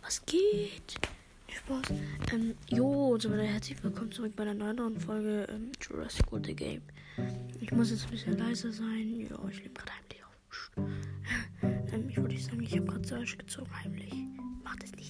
Was geht? Spaß. Ähm, jo, so weiter. Herzlich willkommen zurück bei einer neuen Folge ähm, Jurassic World The Game. Ich muss jetzt ein bisschen leiser sein. Ja, ich nehme gerade heimlich auf. ähm, ich würde sagen, ich habe gerade Search gezogen, heimlich. Macht es nicht.